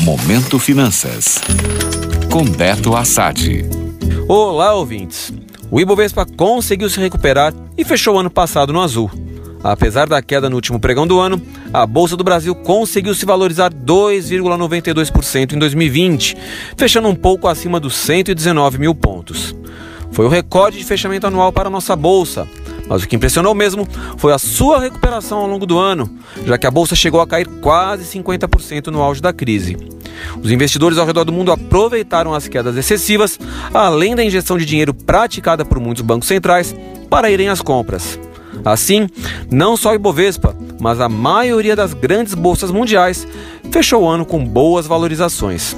Momento Finanças. Com Beto Assad. Olá, ouvintes. O Ibovespa conseguiu se recuperar e fechou o ano passado no azul. Apesar da queda no último pregão do ano, a Bolsa do Brasil conseguiu se valorizar 2,92% em 2020, fechando um pouco acima dos 119 mil pontos. Foi o recorde de fechamento anual para a nossa Bolsa, mas o que impressionou mesmo foi a sua recuperação ao longo do ano, já que a bolsa chegou a cair quase 50% no auge da crise. Os investidores ao redor do mundo aproveitaram as quedas excessivas, além da injeção de dinheiro praticada por muitos bancos centrais, para irem às compras. Assim, não só o Ibovespa, mas a maioria das grandes bolsas mundiais fechou o ano com boas valorizações.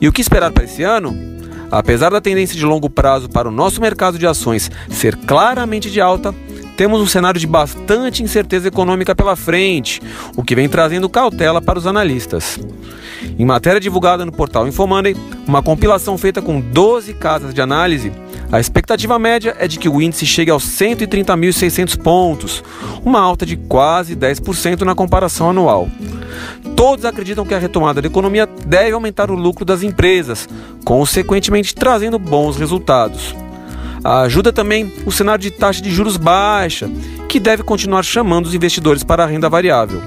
E o que esperar para esse ano? Apesar da tendência de longo prazo para o nosso mercado de ações ser claramente de alta, temos um cenário de bastante incerteza econômica pela frente, o que vem trazendo cautela para os analistas. Em matéria divulgada no portal Infomoney, uma compilação feita com 12 casas de análise, a expectativa média é de que o índice chegue aos 130.600 pontos, uma alta de quase 10% na comparação anual. Todos acreditam que a retomada da economia deve aumentar o lucro das empresas, consequentemente trazendo bons resultados. Ajuda também o cenário de taxa de juros baixa, que deve continuar chamando os investidores para a renda variável.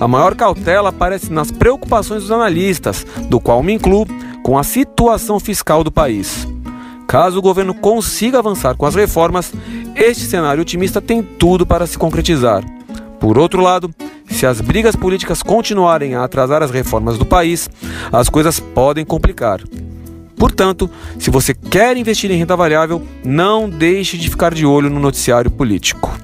A maior cautela aparece nas preocupações dos analistas, do qual me incluo, com a situação fiscal do país. Caso o governo consiga avançar com as reformas, este cenário otimista tem tudo para se concretizar. Por outro lado, se as brigas políticas continuarem a atrasar as reformas do país, as coisas podem complicar. Portanto, se você quer investir em renda variável, não deixe de ficar de olho no noticiário político.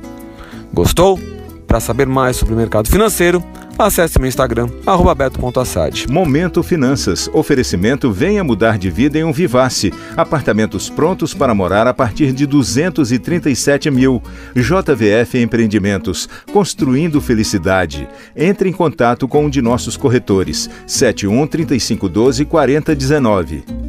Gostou? Para saber mais sobre o mercado financeiro, acesse meu Instagram, beto.assad. Momento Finanças. Oferecimento Venha Mudar de Vida em um Vivace. Apartamentos prontos para morar a partir de 237 mil. JVF Empreendimentos. Construindo Felicidade. Entre em contato com um de nossos corretores. 71 3512 4019.